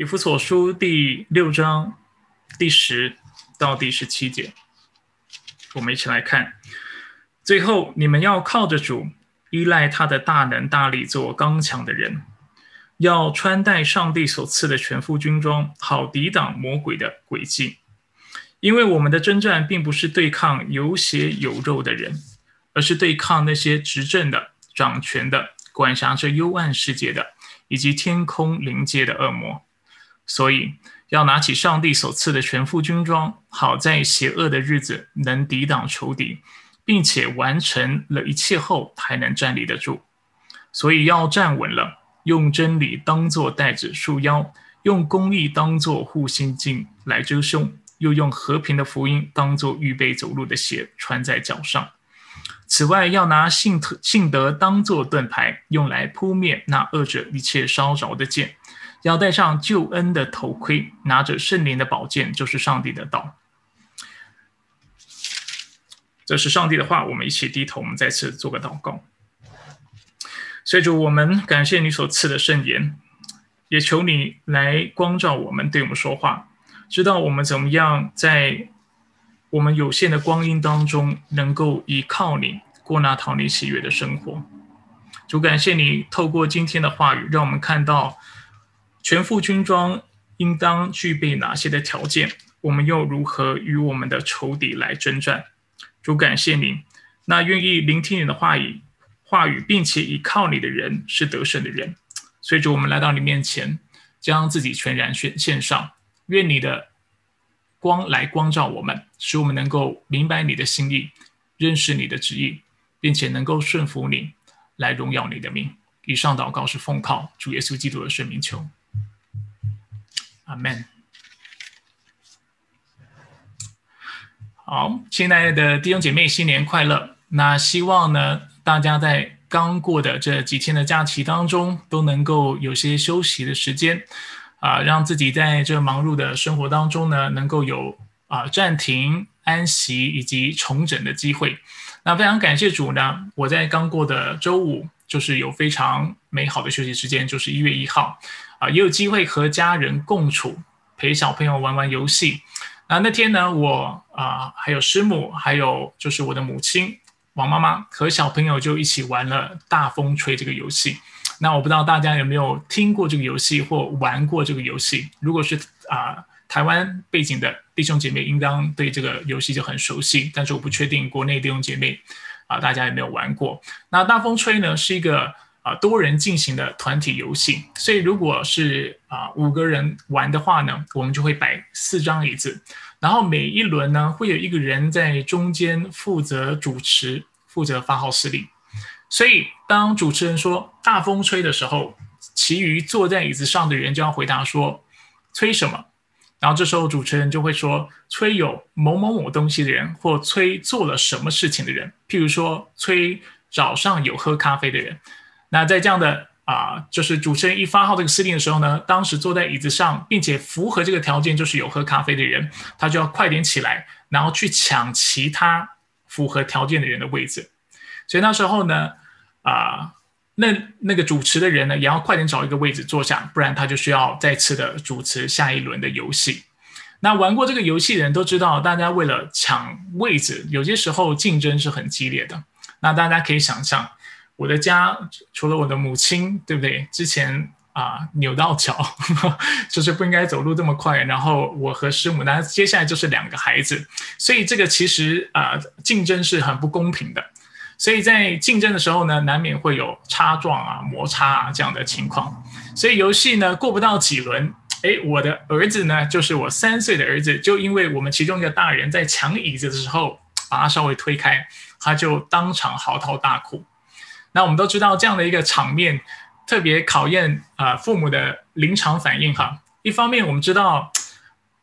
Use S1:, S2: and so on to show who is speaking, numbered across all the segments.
S1: 以弗所书第六章第十到第十七节，我们一起来看。最后，你们要靠着主，依赖他的大能大力，做刚强的人。要穿戴上帝所赐的全副军装，好抵挡魔鬼的诡计。因为我们的征战并不是对抗有血有肉的人，而是对抗那些执政的、掌权的、管辖着幽暗世界的，以及天空临界的恶魔。所以，要拿起上帝所赐的全副军装，好在邪恶的日子能抵挡仇敌，并且完成了一切后，还能站立得住。所以，要站稳了。用真理当作带子束腰，用公义当作护心镜来遮胸，又用和平的福音当作预备走路的鞋穿在脚上。此外，要拿信特信德当作盾牌，用来扑灭那恶者一切烧着的箭。要戴上救恩的头盔，拿着圣灵的宝剑，就是上帝的道。这是上帝的话，我们一起低头，我们再次做个祷告。所以主，我们感谢你所赐的圣言，也求你来光照我们，对我们说话，知道我们怎么样在我们有限的光阴当中，能够依靠你过那讨你喜悦的生活。主，感谢你透过今天的话语，让我们看到全副军装应当具备哪些的条件，我们又如何与我们的仇敌来征战。主，感谢你，那愿意聆听你的话语。话语，并且依靠你的人是得胜的人。所以，主，我们来到你面前，将自己全然献献上。愿你的光来光照我们，使我们能够明白你的心意，认识你的旨意，并且能够顺服你，来荣耀你的名。以上祷告是奉靠主耶稣基督的圣名求。阿门。好，亲爱的弟兄姐妹，新年快乐！那希望呢？大家在刚过的这几天的假期当中，都能够有些休息的时间，啊，让自己在这忙碌的生活当中呢，能够有啊暂停、安息以及重整的机会。那非常感谢主呢，我在刚过的周五，就是有非常美好的休息时间，就是一月一号，啊，也有机会和家人共处，陪小朋友玩玩游戏。那那天呢，我啊，还有师母，还有就是我的母亲。王妈妈和小朋友就一起玩了大风吹这个游戏。那我不知道大家有没有听过这个游戏或玩过这个游戏？如果是啊，台湾背景的弟兄姐妹应当对这个游戏就很熟悉。但是我不确定国内弟兄姐妹啊，大家有没有玩过？那大风吹呢，是一个啊多人进行的团体游戏。所以如果是啊五个人玩的话呢，我们就会摆四张椅子，然后每一轮呢会有一个人在中间负责主持。负责发号施令，所以当主持人说“大风吹”的时候，其余坐在椅子上的人就要回答说“吹什么”。然后这时候主持人就会说“吹有某某某东西的人，或吹做了什么事情的人”。譬如说“吹早上有喝咖啡的人”。那在这样的啊，就是主持人一发号这个司令的时候呢，当时坐在椅子上并且符合这个条件，就是有喝咖啡的人，他就要快点起来，然后去抢其他。符合条件的人的位置，所以那时候呢，啊，那那个主持的人呢，也要快点找一个位置坐下，不然他就需要再次的主持下一轮的游戏。那玩过这个游戏的人都知道，大家为了抢位置，有些时候竞争是很激烈的。那大家可以想象，我的家除了我的母亲，对不对？之前。啊，扭到脚，就是不应该走路这么快。然后我和师母，那接下来就是两个孩子，所以这个其实啊，竞争是很不公平的。所以在竞争的时候呢，难免会有擦撞啊、摩擦啊这样的情况。所以游戏呢过不到几轮，哎，我的儿子呢，就是我三岁的儿子，就因为我们其中一个大人在抢椅子的时候把他稍微推开，他就当场嚎啕大哭。那我们都知道这样的一个场面。特别考验啊父母的临场反应哈。一方面，我们知道，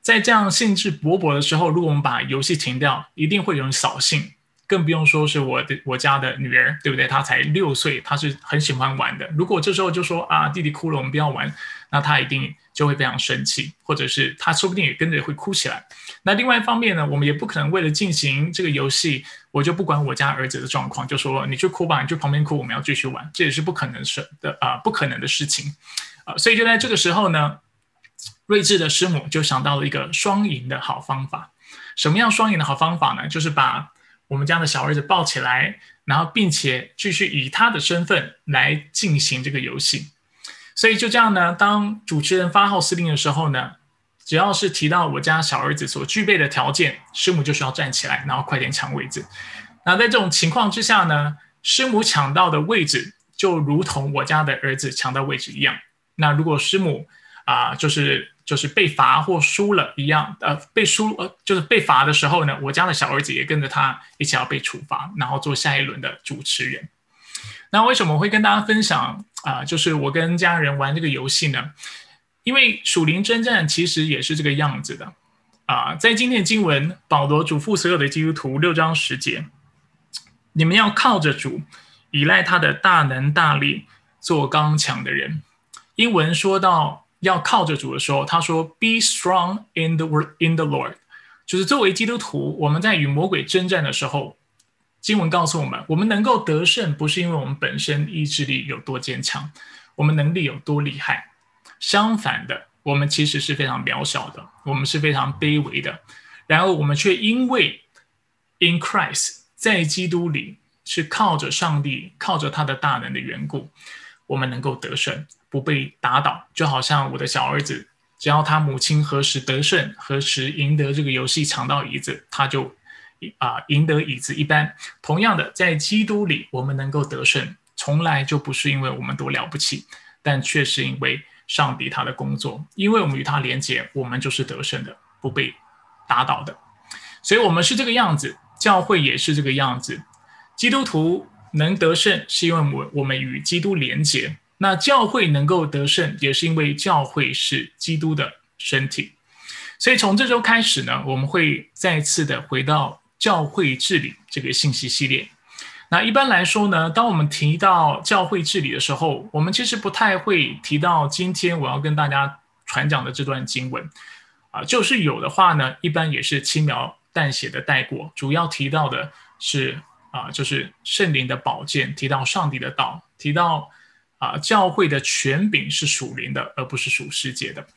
S1: 在这样兴致勃勃的时候，如果我们把游戏停掉，一定会有人扫兴。更不用说是我的我家的女儿，对不对？她才六岁，她是很喜欢玩的。如果这时候就说啊，弟弟哭了，我们不要玩，那她一定就会非常生气，或者是她说不定也跟着会哭起来。那另外一方面呢，我们也不可能为了进行这个游戏，我就不管我家儿子的状况，就说你去哭吧，你去旁边哭，我们要继续玩，这也是不可能是的啊，不可能的事情啊。所以就在这个时候呢，睿智的师母就想到了一个双赢的好方法。什么样双赢的好方法呢？就是把我们家的小儿子抱起来，然后并且继续以他的身份来进行这个游戏。所以就这样呢，当主持人发号施令的时候呢，只要是提到我家小儿子所具备的条件，师母就需要站起来，然后快点抢位置。那在这种情况之下呢，师母抢到的位置就如同我家的儿子抢到位置一样。那如果师母啊，就是就是被罚或输了一样，呃，被输呃，就是被罚的时候呢，我家的小儿子也跟着他一起要被处罚，然后做下一轮的主持人。那为什么会跟大家分享啊？就是我跟家人玩这个游戏呢？因为属灵征战其实也是这个样子的啊。在今天的经文，保罗嘱咐所有的基督徒六章十节，你们要靠着主，依赖他的大能大力，做刚强的人。英文说到要靠着主的时候，他说：“Be strong in the word in the Lord。”就是作为基督徒，我们在与魔鬼征战的时候。经文告诉我们，我们能够得胜，不是因为我们本身意志力有多坚强，我们能力有多厉害。相反的，我们其实是非常渺小的，我们是非常卑微的。然而，我们却因为 in Christ 在基督里是靠着上帝、靠着他的大能的缘故，我们能够得胜，不被打倒。就好像我的小儿子，只要他母亲何时得胜，何时赢得这个游戏抢到椅子，他就。啊，赢得椅子一般。同样的，在基督里，我们能够得胜，从来就不是因为我们多了不起，但却是因为上帝他的工作。因为我们与他连结，我们就是得胜的，不被打倒的。所以，我们是这个样子，教会也是这个样子。基督徒能得胜，是因为我我们与基督连结。那教会能够得胜，也是因为教会是基督的身体。所以，从这周开始呢，我们会再次的回到。教会治理这个信息系列，那一般来说呢，当我们提到教会治理的时候，我们其实不太会提到今天我要跟大家传讲的这段经文。啊，就是有的话呢，一般也是轻描淡写的带过，主要提到的是啊，就是圣灵的宝剑，提到上帝的道，提到啊，教会的权柄是属灵的，而不是属世界的。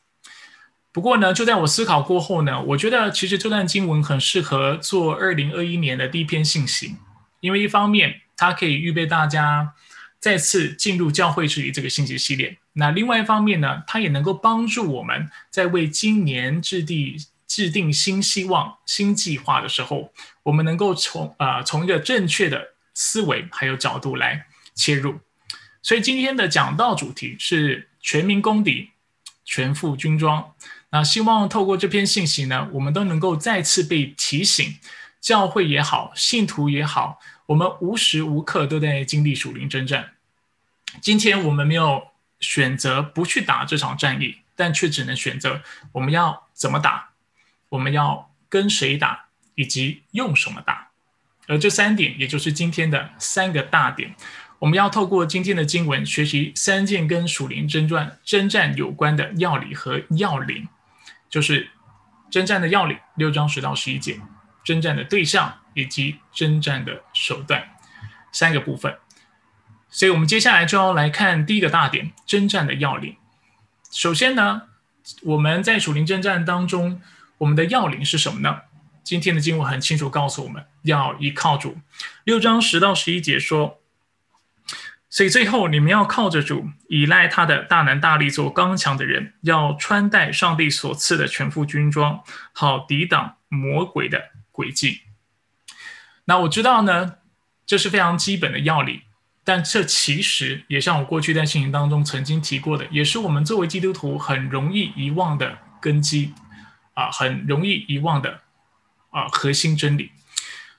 S1: 不过呢，就在我思考过后呢，我觉得其实这段经文很适合做二零二一年的第一篇信息，因为一方面它可以预备大家再次进入教会治理这个信息系列，那另外一方面呢，它也能够帮助我们在为今年制定制定新希望、新计划的时候，我们能够从啊从一个正确的思维还有角度来切入。所以今天的讲道主题是全民公敌，全副军装。那希望透过这篇信息呢，我们都能够再次被提醒，教会也好，信徒也好，我们无时无刻都在经历属灵征战。今天我们没有选择不去打这场战役，但却只能选择我们要怎么打，我们要跟谁打，以及用什么打。而这三点，也就是今天的三个大点。我们要透过今天的经文，学习三件跟属灵征战征战有关的要理和要领。就是征战的要领，六章十到十一节，征战的对象以及征战的手段三个部分。所以，我们接下来就要来看第一个大点：征战的要领。首先呢，我们在属灵征战当中，我们的要领是什么呢？今天的经文很清楚告诉我们要依靠主。六章十到十一节说。所以最后，你们要靠着主，依赖他的大能大力，做刚强的人，要穿戴上帝所赐的全副军装，好抵挡魔鬼的轨迹。那我知道呢，这是非常基本的要领，但这其实也像我过去在信息当中曾经提过的，也是我们作为基督徒很容易遗忘的根基啊，很容易遗忘的啊核心真理。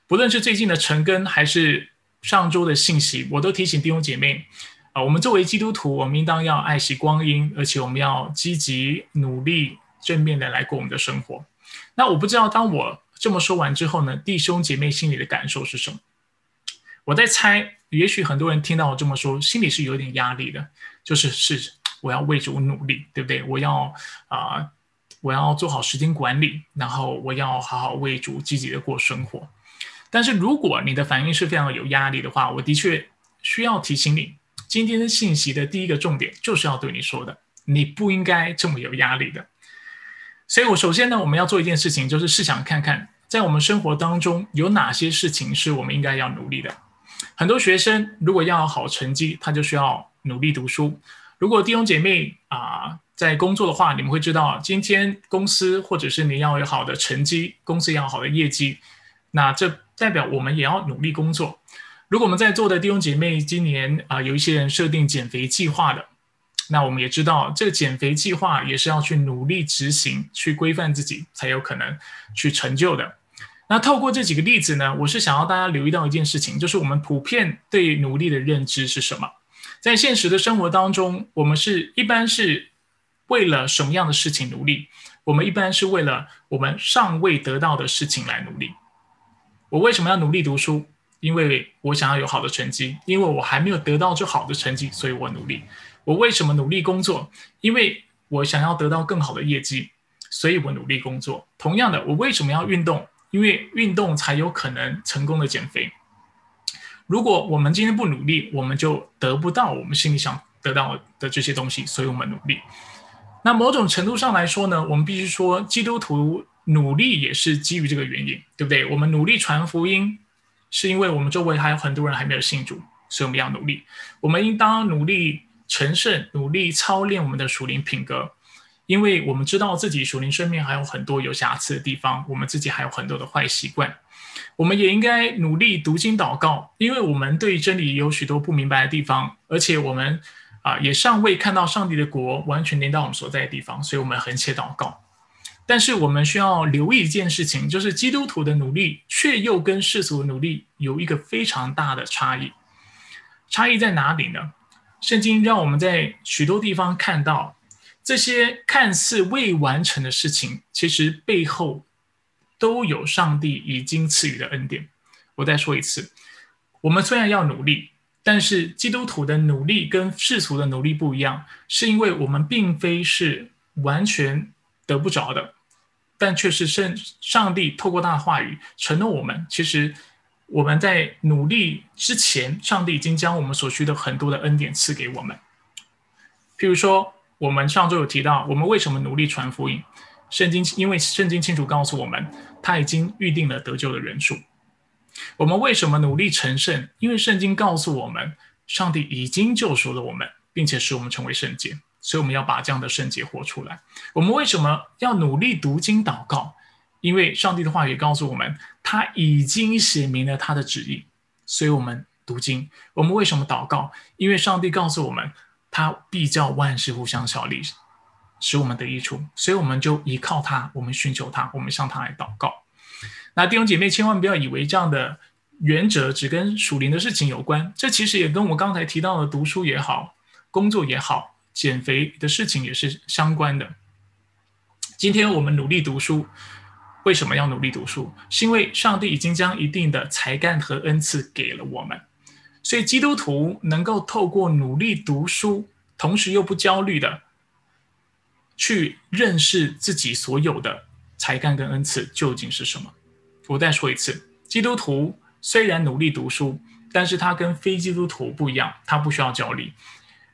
S1: 不论是最近的陈根，还是。上周的信息，我都提醒弟兄姐妹啊，我们作为基督徒，我们应当要爱惜光阴，而且我们要积极努力、正面的来过我们的生活。那我不知道，当我这么说完之后呢，弟兄姐妹心里的感受是什么？我在猜，也许很多人听到我这么说，心里是有点压力的，就是是我要为主努力，对不对？我要啊，我要做好时间管理，然后我要好好为主积极的过生活。但是如果你的反应是非常有压力的话，我的确需要提醒你，今天的信息的第一个重点就是要对你说的，你不应该这么有压力的。所以我首先呢，我们要做一件事情，就是试想看看，在我们生活当中有哪些事情是我们应该要努力的。很多学生如果要有好成绩，他就需要努力读书。如果弟兄姐妹啊在工作的话，你们会知道，今天公司或者是你要有好的成绩，公司要好的业绩，那这代表我们也要努力工作。如果我们在座的弟兄姐妹今年啊有一些人设定减肥计划的，那我们也知道，这个减肥计划也是要去努力执行，去规范自己，才有可能去成就的。那透过这几个例子呢，我是想要大家留意到一件事情，就是我们普遍对努力的认知是什么？在现实的生活当中，我们是一般是为了什么样的事情努力？我们一般是为了我们尚未得到的事情来努力。我为什么要努力读书？因为我想要有好的成绩，因为我还没有得到这好的成绩，所以我努力。我为什么努力工作？因为我想要得到更好的业绩，所以我努力工作。同样的，我为什么要运动？因为运动才有可能成功的减肥。如果我们今天不努力，我们就得不到我们心里想得到的这些东西，所以我们努力。那某种程度上来说呢，我们必须说，基督徒努力也是基于这个原因，对不对？我们努力传福音，是因为我们周围还有很多人还没有信主，所以我们要努力。我们应当努力成圣，努力操练我们的属灵品格。因为我们知道自己属灵生命还有很多有瑕疵的地方，我们自己还有很多的坏习惯，我们也应该努力读经祷告，因为我们对真理有许多不明白的地方，而且我们啊也尚未看到上帝的国完全临到我们所在的地方，所以我们很切祷告。但是我们需要留意一件事情，就是基督徒的努力却又跟世俗的努力有一个非常大的差异。差异在哪里呢？圣经让我们在许多地方看到。这些看似未完成的事情，其实背后都有上帝已经赐予的恩典。我再说一次，我们虽然要努力，但是基督徒的努力跟世俗的努力不一样，是因为我们并非是完全得不着的，但却是圣上帝透过他的话语承诺我们，其实我们在努力之前，上帝已经将我们所需的很多的恩典赐给我们，譬如说。我们上周有提到，我们为什么努力传福音？圣经因为圣经清楚告诉我们，他已经预定了得救的人数。我们为什么努力成圣？因为圣经告诉我们，上帝已经救赎了我们，并且使我们成为圣洁，所以我们要把这样的圣洁活出来。我们为什么要努力读经祷告？因为上帝的话语告诉我们，他已经写明了他的旨意，所以我们读经。我们为什么祷告？因为上帝告诉我们。他必叫万事互相效力，使我们得益处，所以我们就依靠他，我们寻求他，我们向他来祷告。那弟兄姐妹千万不要以为这样的原则只跟属灵的事情有关，这其实也跟我刚才提到的读书也好、工作也好、减肥的事情也是相关的。今天我们努力读书，为什么要努力读书？是因为上帝已经将一定的才干和恩赐给了我们。所以，基督徒能够透过努力读书，同时又不焦虑的去认识自己所有的才干跟恩赐究竟是什么。我再说一次，基督徒虽然努力读书，但是他跟非基督徒不一样，他不需要焦虑，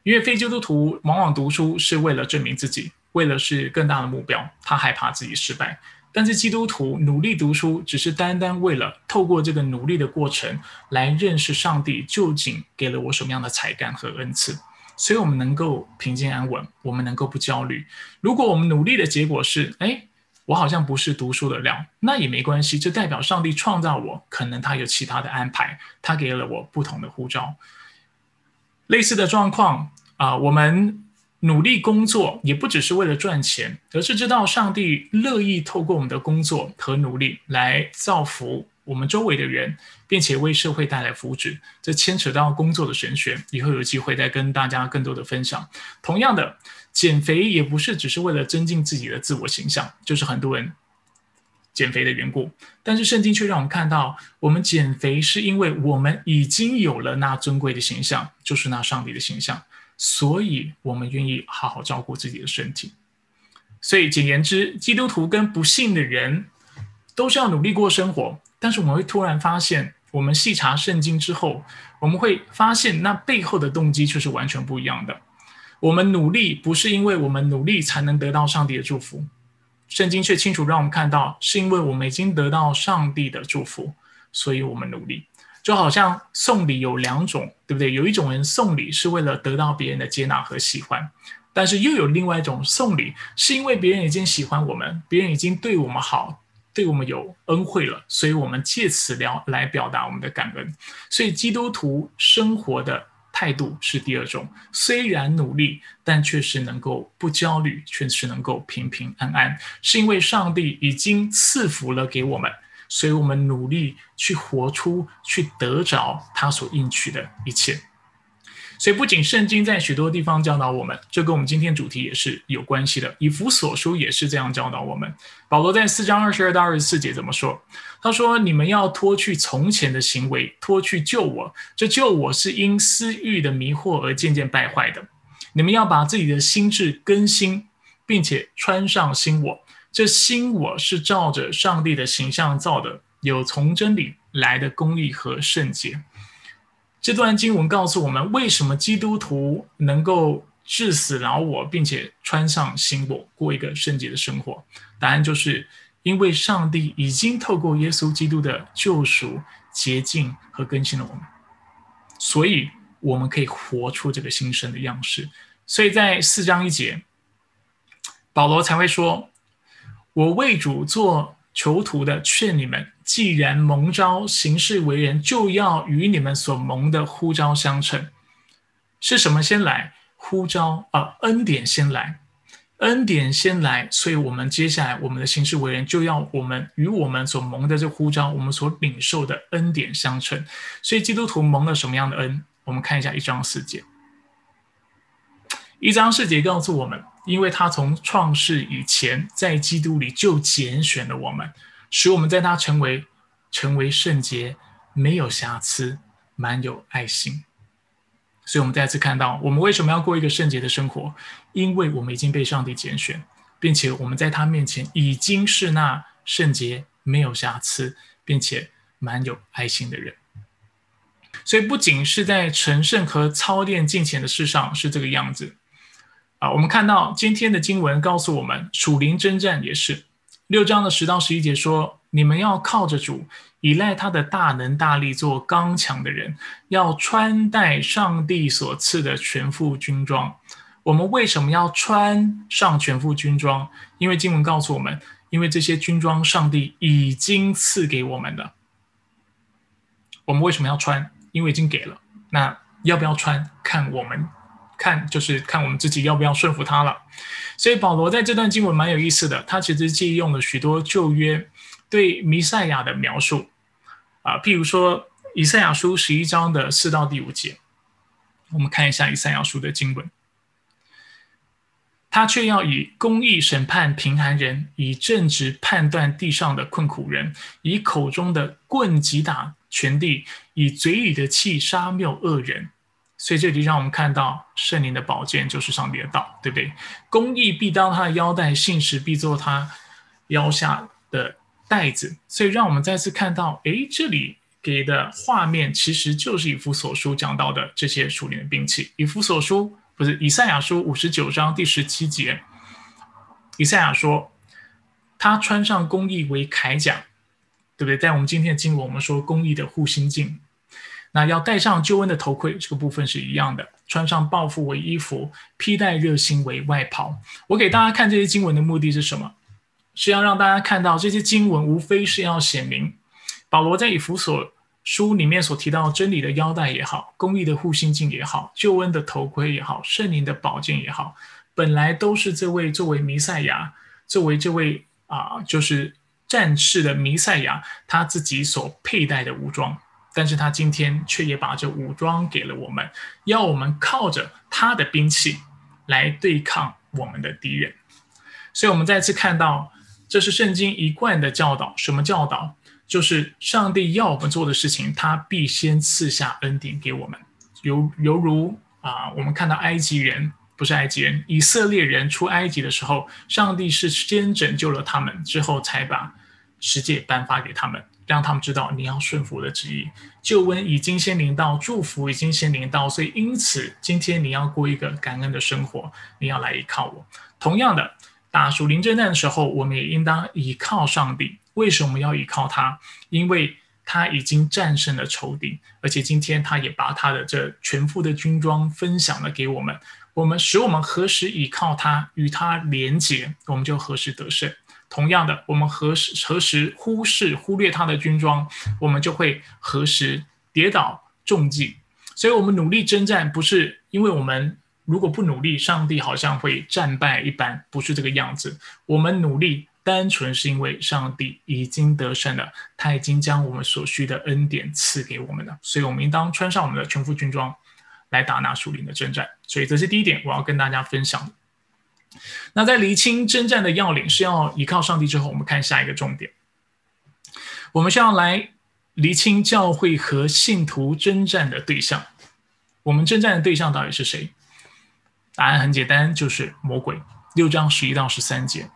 S1: 因为非基督徒往往读书是为了证明自己，为了是更大的目标，他害怕自己失败。但是基督徒努力读书，只是单单为了透过这个努力的过程来认识上帝究竟给了我什么样的才干和恩赐，所以我们能够平静安稳，我们能够不焦虑。如果我们努力的结果是，哎，我好像不是读书的料，那也没关系，这代表上帝创造我，可能他有其他的安排，他给了我不同的呼召。类似的状况啊，我们。努力工作也不只是为了赚钱，而是知道上帝乐意透过我们的工作和努力来造福我们周围的人，并且为社会带来福祉。这牵扯到工作的神学，以后有机会再跟大家更多的分享。同样的，减肥也不是只是为了增进自己的自我形象，就是很多人减肥的缘故。但是圣经却让我们看到，我们减肥是因为我们已经有了那尊贵的形象，就是那上帝的形象。所以，我们愿意好好照顾自己的身体。所以，简言之，基督徒跟不幸的人都是要努力过生活。但是，我们会突然发现，我们细查圣经之后，我们会发现那背后的动机却是完全不一样的。我们努力不是因为我们努力才能得到上帝的祝福，圣经却清楚让我们看到，是因为我们已经得到上帝的祝福，所以我们努力。就好像送礼有两种，对不对？有一种人送礼是为了得到别人的接纳和喜欢，但是又有另外一种送礼，是因为别人已经喜欢我们，别人已经对我们好，对我们有恩惠了，所以我们借此聊来表达我们的感恩。所以基督徒生活的态度是第二种，虽然努力，但确实能够不焦虑，确实能够平平安安，是因为上帝已经赐福了给我们。所以我们努力去活出、去得着他所应许的一切。所以，不仅圣经在许多地方教导我们，这跟我们今天主题也是有关系的。以弗所书也是这样教导我们。保罗在四章二十二到二十四节怎么说？他说：“你们要脱去从前的行为，脱去旧我。这旧我是因私欲的迷惑而渐渐败坏的。你们要把自己的心智更新，并且穿上新我。”这新我是照着上帝的形象造的，有从真理来的公义和圣洁。这段经文告诉我们，为什么基督徒能够致死老我，并且穿上新我，过一个圣洁的生活？答案就是因为上帝已经透过耶稣基督的救赎、洁净和更新了我们，所以我们可以活出这个新生的样式。所以在四章一节，保罗才会说。我为主做囚徒的，劝你们：既然蒙召行事为人，就要与你们所蒙的呼召相称。是什么先来？呼召啊，恩典先来，恩典先来。所以，我们接下来我们的行事为人，就要我们与我们所蒙的这呼召，我们所领受的恩典相称。所以，基督徒蒙了什么样的恩？我们看一下一章四节。一章四节告诉我们。因为他从创世以前，在基督里就拣选了我们，使我们在他成为成为圣洁，没有瑕疵，满有爱心。所以，我们再次看到，我们为什么要过一个圣洁的生活？因为我们已经被上帝拣选，并且我们在他面前已经是那圣洁、没有瑕疵，并且满有爱心的人。所以，不仅是在成圣和操练敬虔的事上是这个样子。啊，我们看到今天的经文告诉我们，属灵征战也是六章的十到十一节说：你们要靠着主，依赖他的大能大力，做刚强的人，要穿戴上帝所赐的全副军装。我们为什么要穿上全副军装？因为经文告诉我们，因为这些军装上帝已经赐给我们了。我们为什么要穿？因为已经给了。那要不要穿？看我们。看，就是看我们自己要不要顺服他了。所以保罗在这段经文蛮有意思的，他其实借用了许多旧约对弥赛亚的描述啊，譬如说以赛亚书十一章的四到第五节，我们看一下以赛亚书的经文，他却要以公义审判贫寒人，以正直判断地上的困苦人，以口中的棍击打全地，以嘴里的气杀谬恶人。所以这里让我们看到圣灵的宝剑就是上帝的道，对不对？公义必当他的腰带，信实必做他腰下的带子。所以让我们再次看到，诶，这里给的画面其实就是以弗所书讲到的这些属灵的兵器。以弗所书不是以赛亚书五十九章第十七节，以赛亚说他穿上公义为铠甲，对不对？在我们今天的经文，我们说公义的护心镜。那要戴上救恩的头盔，这个部分是一样的；穿上报复为衣服，披戴热心为外袍。我给大家看这些经文的目的是什么？是要让大家看到这些经文，无非是要显明保罗在以弗所书里面所提到真理的腰带也好，公义的护心镜也好，救恩的头盔也好，圣灵的宝剑也好，本来都是这位作为弥赛亚，作为这位啊，就是战士的弥赛亚他自己所佩戴的武装。但是他今天却也把这武装给了我们，要我们靠着他的兵器来对抗我们的敌人。所以，我们再次看到，这是圣经一贯的教导。什么教导？就是上帝要我们做的事情，他必先赐下恩典给我们。犹犹如啊，我们看到埃及人不是埃及人，以色列人出埃及的时候，上帝是先拯救了他们，之后才把世界颁发给他们。让他们知道你要顺服的旨意，救恩已经先临到，祝福已经先临到，所以因此今天你要过一个感恩的生活，你要来依靠我。同样的，打属灵征战的时候，我们也应当依靠上帝。为什么要依靠他？因为他已经战胜了仇敌，而且今天他也把他的这全副的军装分享了给我们。我们使我们何时依靠他，与他连结，我们就何时得胜。同样的，我们何时何时忽视忽略他的军装，我们就会何时跌倒中计。所以，我们努力征战，不是因为我们如果不努力，上帝好像会战败一般，不是这个样子。我们努力。单纯是因为上帝已经得胜了，他已经将我们所需的恩典赐给我们了，所以我们应当穿上我们的全副军装来打那属灵的征战。所以这是第一点，我要跟大家分享。那在厘清征战的要领是要依靠上帝之后，我们看下一个重点，我们是要来厘清教会和信徒征战的对象。我们征战的对象到底是谁？答案很简单，就是魔鬼。六章十一到十三节。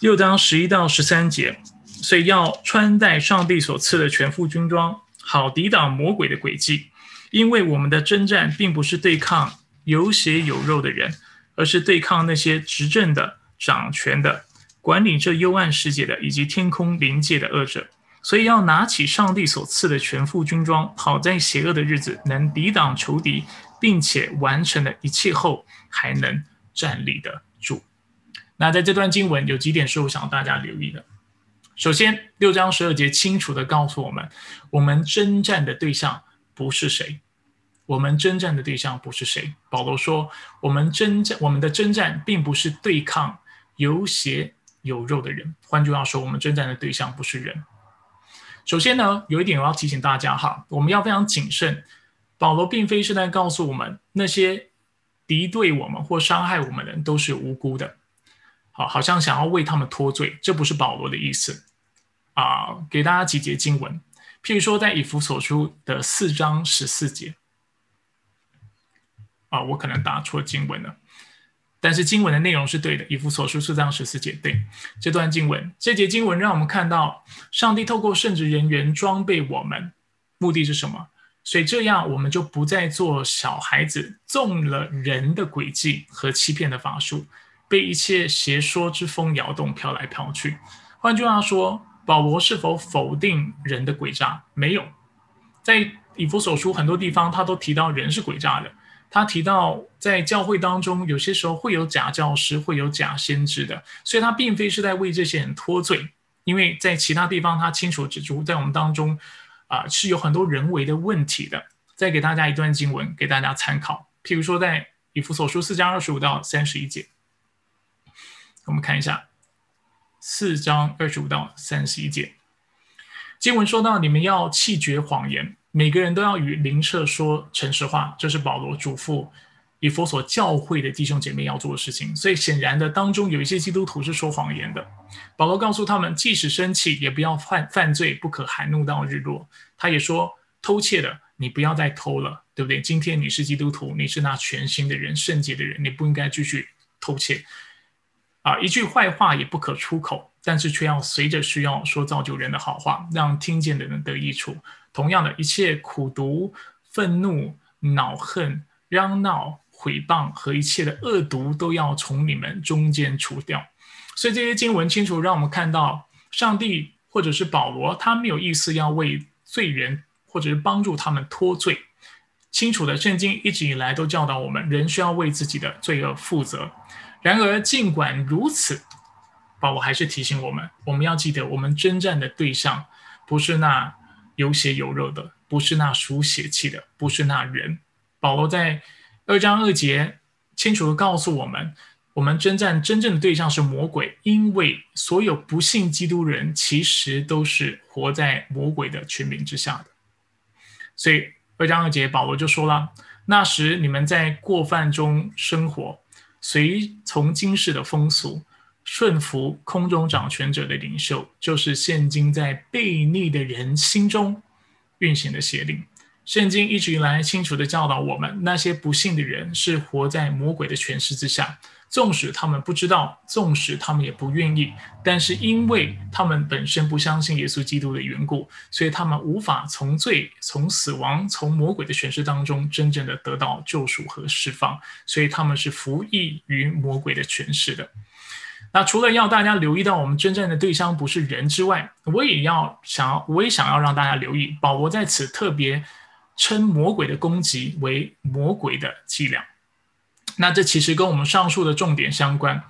S1: 六章十一到十三节，所以要穿戴上帝所赐的全副军装，好抵挡魔鬼的诡计。因为我们的征战并不是对抗有血有肉的人，而是对抗那些执政的、掌权的、管理这幽暗世界的，以及天空临界的恶者。所以要拿起上帝所赐的全副军装，好在邪恶的日子能抵挡仇敌，并且完成了一切后，还能站立的。那在这段经文有几点是我想大家留意的。首先，六章十二节清楚的告诉我们，我们征战的对象不是谁，我们征战的对象不是谁。保罗说，我们征战，我们的征战并不是对抗有血有肉的人。换句话说，我们征战的对象不是人。首先呢，有一点我要提醒大家哈，我们要非常谨慎。保罗并非是在告诉我们，那些敌对我们或伤害我们的人都是无辜的。好，好像想要为他们脱罪，这不是保罗的意思啊！给大家几节经文，譬如说在以弗所书的四章十四节啊，我可能打错经文了，但是经文的内容是对的。以弗所书四章十四节，对这段经文，这节经文让我们看到上帝透过圣职人员装备我们，目的是什么？所以这样我们就不再做小孩子，中了人的诡计和欺骗的法术。被一切邪说之风摇动，飘来飘去。换句话说，保罗是否否定人的诡诈？没有，在以弗所书很多地方，他都提到人是诡诈的。他提到在教会当中，有些时候会有假教师，会有假先知的，所以他并非是在为这些人脱罪。因为在其他地方，他清楚指出，在我们当中啊是有很多人为的问题的。再给大家一段经文给大家参考，譬如说在以弗所书四章二十五到三十一节。我们看一下四章二十五到三十一节经文说到：你们要弃绝谎言，每个人都要与邻舍说诚实话。这是保罗嘱咐以佛所教会的弟兄姐妹要做的事情。所以显然的，当中有一些基督徒是说谎言的。保罗告诉他们，即使生气，也不要犯犯罪，不可含怒到日落。他也说，偷窃的，你不要再偷了，对不对？今天你是基督徒，你是那全新的人、圣洁的人，你不应该继续偷窃。啊，一句坏话也不可出口，但是却要随着需要说造就人的好话，让听见的人得益处。同样的一切苦毒、愤怒、恼恨、嚷闹、毁谤和一切的恶毒，都要从你们中间除掉。所以这些经文清楚让我们看到，上帝或者是保罗，他没有意思要为罪人或者是帮助他们脱罪。清楚的圣经一直以来都教导我们，人需要为自己的罪恶负责。然而，尽管如此，保罗还是提醒我们：我们要记得，我们征战的对象不是那有血有肉的，不是那属血气的，不是那人。保罗在二章二节清楚地告诉我们：我们征战真正的对象是魔鬼，因为所有不信基督人其实都是活在魔鬼的权柄之下的。所以二章二节，保罗就说了：那时你们在过犯中生活。随从今世的风俗，顺服空中掌权者的领袖，就是现今在悖逆的人心中运行的邪灵。圣经一直以来清楚的教导我们，那些不幸的人是活在魔鬼的权势之下，纵使他们不知道，纵使他们也不愿意，但是因为他们本身不相信耶稣基督的缘故，所以他们无法从罪、从死亡、从魔鬼的诠释当中真正的得到救赎和释放，所以他们是服役于魔鬼的诠释的。那除了要大家留意到我们真正的对象不是人之外，我也要想要，我也想要让大家留意，保罗在此特别称魔鬼的攻击为魔鬼的伎俩。那这其实跟我们上述的重点相关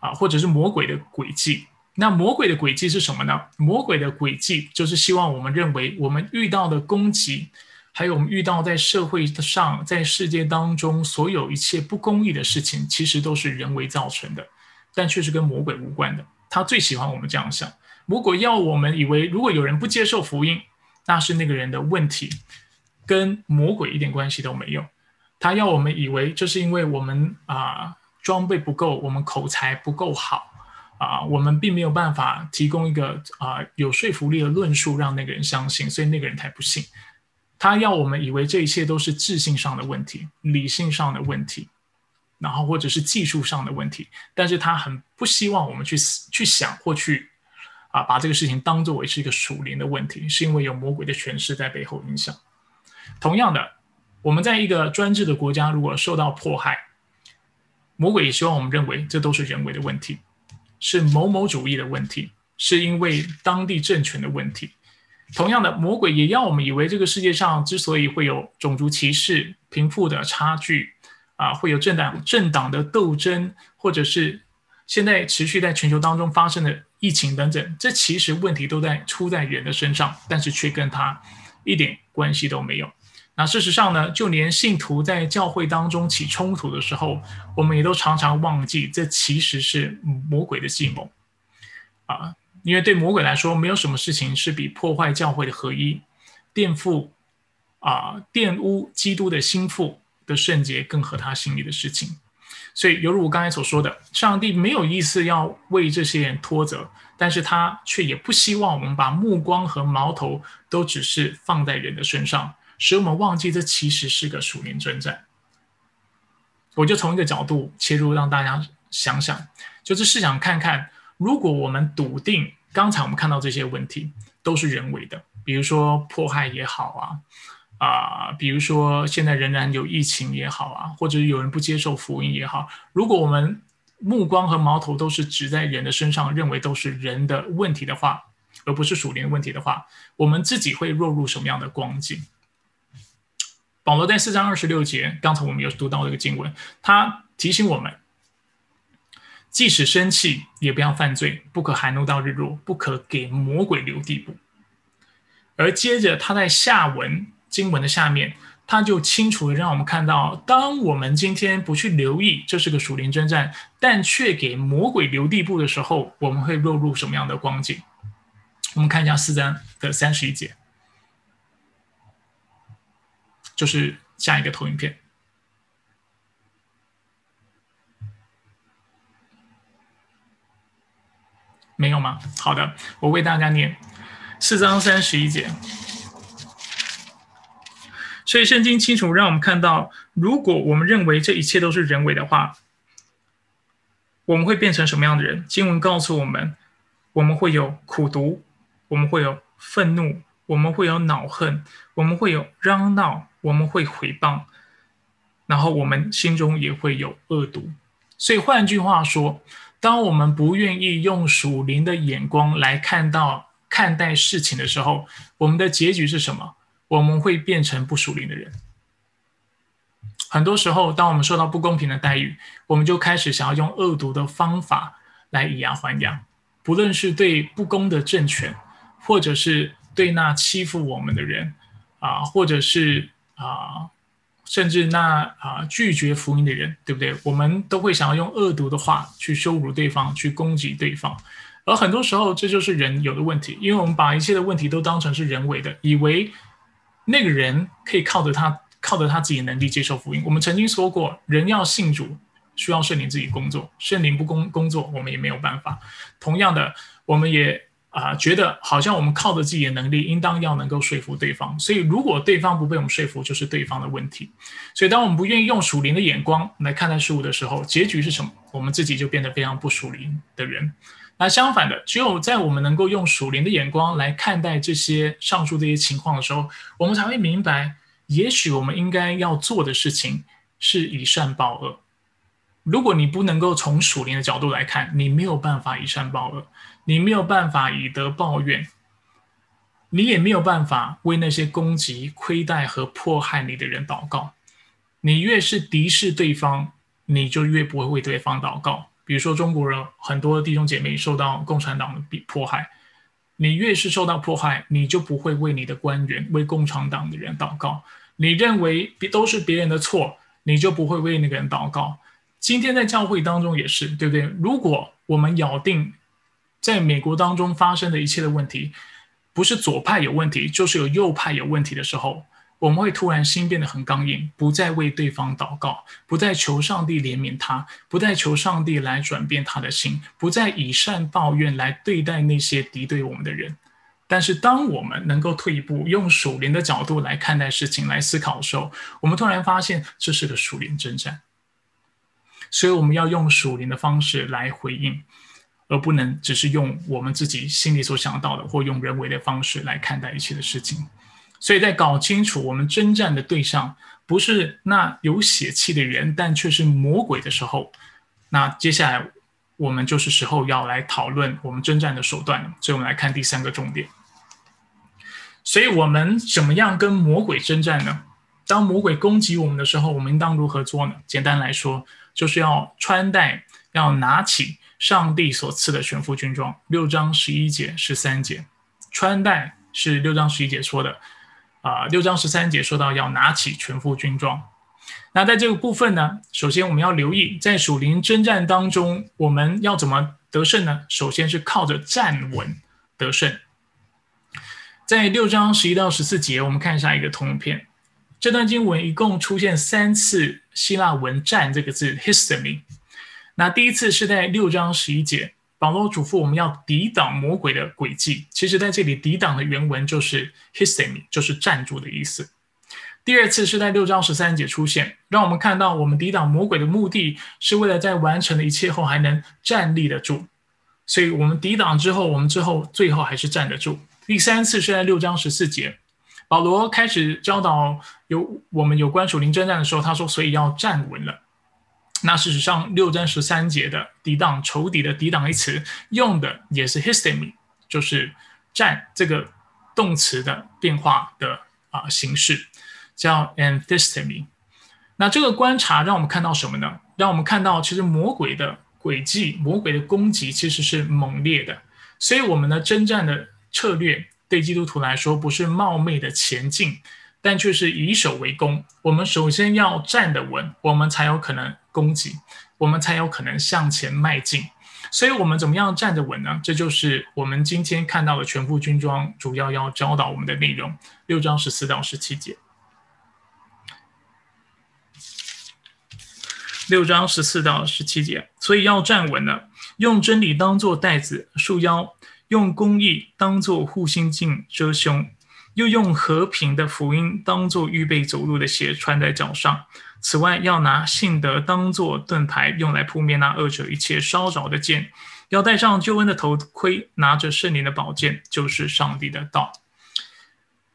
S1: 啊，或者是魔鬼的诡计。那魔鬼的诡计是什么呢？魔鬼的诡计就是希望我们认为我们遇到的攻击，还有我们遇到在社会上、在世界当中所有一切不公义的事情，其实都是人为造成的。但却是跟魔鬼无关的。他最喜欢我们这样想。魔鬼要我们以为，如果有人不接受福音，那是那个人的问题，跟魔鬼一点关系都没有。他要我们以为，这是因为我们啊装备不够，我们口才不够好啊，我们并没有办法提供一个啊有说服力的论述让那个人相信，所以那个人才不信。他要我们以为这一切都是智性上的问题，理性上的问题。然后或者是技术上的问题，但是他很不希望我们去去想或去啊把这个事情当作为是一个属灵的问题，是因为有魔鬼的权势在背后影响。同样的，我们在一个专制的国家如果受到迫害，魔鬼也希望我们认为这都是人为的问题，是某某主义的问题，是因为当地政权的问题。同样的，魔鬼也要我们以为这个世界上之所以会有种族歧视、贫富的差距。啊，会有政党政党的斗争，或者是现在持续在全球当中发生的疫情等等，这其实问题都在出在人的身上，但是却跟他一点关系都没有。那事实上呢，就连信徒在教会当中起冲突的时候，我们也都常常忘记，这其实是魔鬼的计谋啊！因为对魔鬼来说，没有什么事情是比破坏教会的合一、颠覆啊、玷污基督的心腹。的圣洁更合他心里的事情，所以犹如我刚才所说的，上帝没有意思要为这些人拖责，但是他却也不希望我们把目光和矛头都只是放在人的身上，使我们忘记这其实是个属灵征战。我就从一个角度切入，让大家想想，就是试想看看，如果我们笃定刚才我们看到这些问题都是人为的，比如说迫害也好啊。啊，比如说现在仍然有疫情也好啊，或者有人不接受福音也好，如果我们目光和矛头都是指在人的身上，认为都是人的问题的话，而不是属灵问题的话，我们自己会落入什么样的光景？保罗在四章二十六节，刚才我们有读到这个经文，他提醒我们，即使生气，也不要犯罪，不可含怒到日落，不可给魔鬼留地步。而接着他在下文。经文的下面，他就清楚的让我们看到，当我们今天不去留意这是个属灵征战，但却给魔鬼留地步的时候，我们会落入什么样的光景？我们看一下四章的三十一节，就是下一个投影片，没有吗？好的，我为大家念四章三十一节。所以圣经清楚让我们看到，如果我们认为这一切都是人为的话，我们会变成什么样的人？经文告诉我们，我们会有苦毒，我们会有愤怒，我们会有恼恨，我们会有嚷闹，我们会毁谤，然后我们心中也会有恶毒。所以换句话说，当我们不愿意用属灵的眼光来看到看待事情的时候，我们的结局是什么？我们会变成不属灵的人。很多时候，当我们受到不公平的待遇，我们就开始想要用恶毒的方法来以牙还牙。不论是对不公的政权，或者是对那欺负我们的人，啊，或者是啊，甚至那啊拒绝福音的人，对不对？我们都会想要用恶毒的话去羞辱对方，去攻击对方。而很多时候，这就是人有的问题，因为我们把一切的问题都当成是人为的，以为。那个人可以靠着他，靠着他自己能力接受福音。我们曾经说过，人要信主，需要圣灵自己工作，圣灵不工工作，我们也没有办法。同样的，我们也啊，觉得好像我们靠着自己的能力，应当要能够说服对方。所以，如果对方不被我们说服，就是对方的问题。所以，当我们不愿意用属灵的眼光来看待事物的时候，结局是什么？我们自己就变得非常不属灵的人。那相反的，只有在我们能够用属灵的眼光来看待这些上述这些情况的时候，我们才会明白，也许我们应该要做的事情是以善报恶。如果你不能够从属灵的角度来看，你没有办法以善报恶，你没有办法以德报怨，你也没有办法为那些攻击、亏待和迫害你的人祷告。你越是敌视对方，你就越不会为对方祷告。比如说，中国人很多弟兄姐妹受到共产党的迫迫害，你越是受到迫害，你就不会为你的官员、为共产党的人祷告。你认为别都是别人的错，你就不会为那个人祷告。今天在教会当中也是，对不对？如果我们咬定在美国当中发生的一切的问题，不是左派有问题，就是有右派有问题的时候，我们会突然心变得很刚硬，不再为对方祷告，不再求上帝怜悯他，不再求上帝来转变他的心，不再以善报怨来对待那些敌对我们的人。但是，当我们能够退一步，用属灵的角度来看待事情、来思考的时候，我们突然发现这是个属灵征战。所以我们要用属灵的方式来回应，而不能只是用我们自己心里所想到的，或用人为的方式来看待一切的事情。所以在搞清楚我们征战的对象不是那有血气的人，但却是魔鬼的时候，那接下来我们就是时候要来讨论我们征战的手段了。所以我们来看第三个重点。所以我们怎么样跟魔鬼征战呢？当魔鬼攻击我们的时候，我们应当如何做呢？简单来说。就是要穿戴，要拿起上帝所赐的全副军装。六章十一节、十三节，穿戴是六章十一节说的，啊，六章十三节说到要拿起全副军装。那在这个部分呢，首先我们要留意，在属灵征战当中，我们要怎么得胜呢？首先是靠着站稳得胜。在六章十一到十四节，我们看一下一个通篇。这段经文一共出现三次希腊文“战”这个字 “histemi”。那第一次是在六章十一节，保罗嘱咐我们要抵挡魔鬼的诡计。其实，在这里“抵挡”的原文就是 “histemi”，就是站住的意思。第二次是在六章十三节出现，让我们看到我们抵挡魔鬼的目的是为了在完成了一切后还能站立得住。所以，我们抵挡之后，我们之后最后还是站得住。第三次是在六章十四节。保罗开始教导有我们有关属灵征战的时候，他说：“所以要站稳了。”那事实上，六章十三节的抵挡仇敌的抵挡一词，用的也是 histemi，就是战这个动词的变化的啊形式，叫 anthistemi。那这个观察让我们看到什么呢？让我们看到，其实魔鬼的诡计、魔鬼的攻击其实是猛烈的，所以我们的征战的策略。对基督徒来说，不是冒昧的前进，但却是以守为攻。我们首先要站得稳，我们才有可能攻击，我们才有可能向前迈进。所以，我们怎么样站得稳呢？这就是我们今天看到的全副军装主要要教导我们的内容。六章十四到十七节，六章十四到十七节，所以要站稳了，用真理当做带子束腰。用公义当做护心镜遮胸，又用和平的福音当做预备走路的鞋穿在脚上。此外，要拿信德当做盾牌，用来扑灭那恶者一切烧着的剑。要戴上救恩的头盔，拿着圣灵的宝剑，就是上帝的道。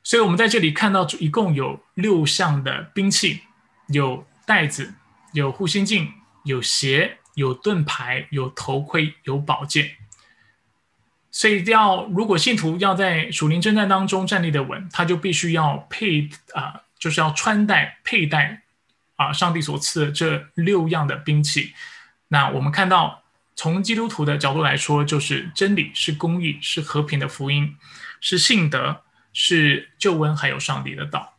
S1: 所以，我们在这里看到一共有六项的兵器：有袋子，有护心镜，有鞋，有盾牌，有头盔，有宝剑。所以，要如果信徒要在属灵征战当中站立的稳，他就必须要配啊，就是要穿戴佩戴啊，上帝所赐的这六样的兵器。那我们看到，从基督徒的角度来说，就是真理、是公义、是和平的福音、是信德、是救恩，还有上帝的道。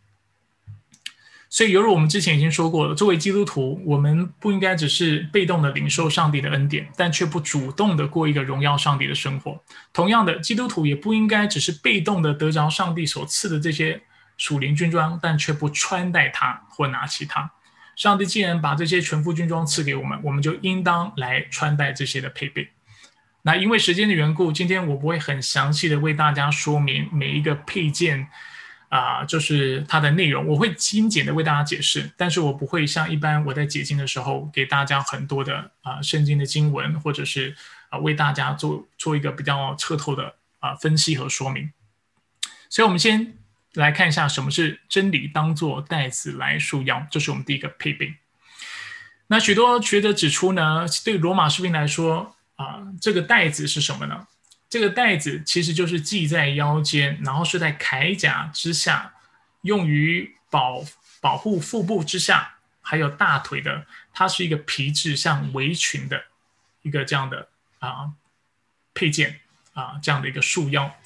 S1: 所以，犹如我们之前已经说过了，作为基督徒，我们不应该只是被动的领受上帝的恩典，但却不主动的过一个荣耀上帝的生活。同样的，基督徒也不应该只是被动的得着上帝所赐的这些属灵军装，但却不穿戴它或拿起它。上帝既然把这些全副军装赐给我们，我们就应当来穿戴这些的配备。那因为时间的缘故，今天我不会很详细的为大家说明每一个配件啊，就是它的内容，我会精简的为大家解释，但是我不会像一般我在解经的时候给大家很多的啊圣经的经文，或者是啊为大家做做一个比较彻透的啊分析和说明。所以，我们先来看一下什么是真理当做袋子来束腰，这是我们第一个配备。那许多学者指出呢，对罗马士兵来说啊，这个袋子是什么呢？这个带子其实就是系在腰间，然后是在铠甲之下，用于保保护腹部之下，还有大腿的。它是一个皮质像围裙的一个这样的啊配件啊，这样的一个束腰。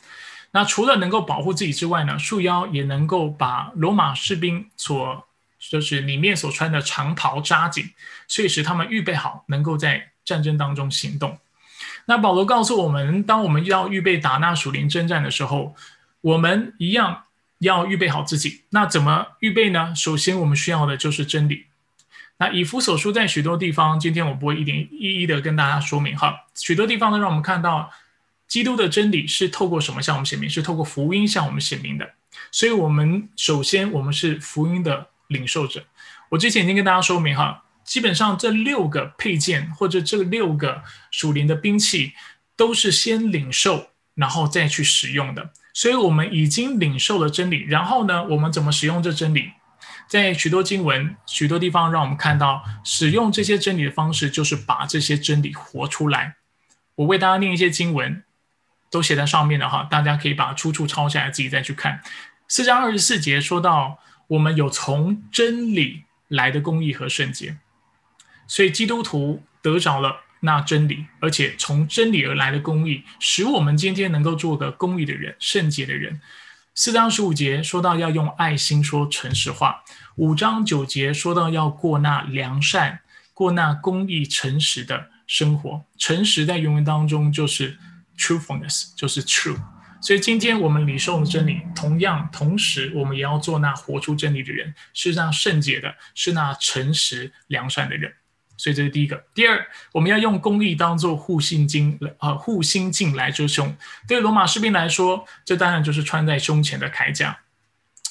S1: 那除了能够保护自己之外呢，束腰也能够把罗马士兵所就是里面所穿的长袍扎紧，所以使他们预备好，能够在战争当中行动。那保罗告诉我们，当我们要预备打那属灵征战的时候，我们一样要预备好自己。那怎么预备呢？首先，我们需要的就是真理。那以弗所书在许多地方，今天我不会一点一一的跟大家说明哈，许多地方呢，让我们看到基督的真理是透过什么向我们显明？是透过福音向我们显明的。所以，我们首先我们是福音的。领受者，我之前已经跟大家说明哈，基本上这六个配件或者这六个属灵的兵器，都是先领受，然后再去使用的。所以，我们已经领受了真理，然后呢，我们怎么使用这真理？在许多经文、许多地方，让我们看到使用这些真理的方式，就是把这些真理活出来。我为大家念一些经文，都写在上面的哈，大家可以把出处抄下来，自己再去看。四章二十四节说到。我们有从真理来的公义和圣洁，所以基督徒得着了那真理，而且从真理而来的公义，使我们今天能够做个公义的人、圣洁的人。四章十五节说到要用爱心说诚实话，五章九节说到要过那良善、过那公义、诚实的生活。诚实在原文当中就是 truthfulness，就是 true。所以今天我们领受的真理，同样同时，我们也要做那活出真理的人，是那圣洁的，是那诚实良善的人。所以这是第一个。第二，我们要用公义当做护心镜，呃，护心镜来遮胸。对罗马士兵来说，这当然就是穿在胸前的铠甲。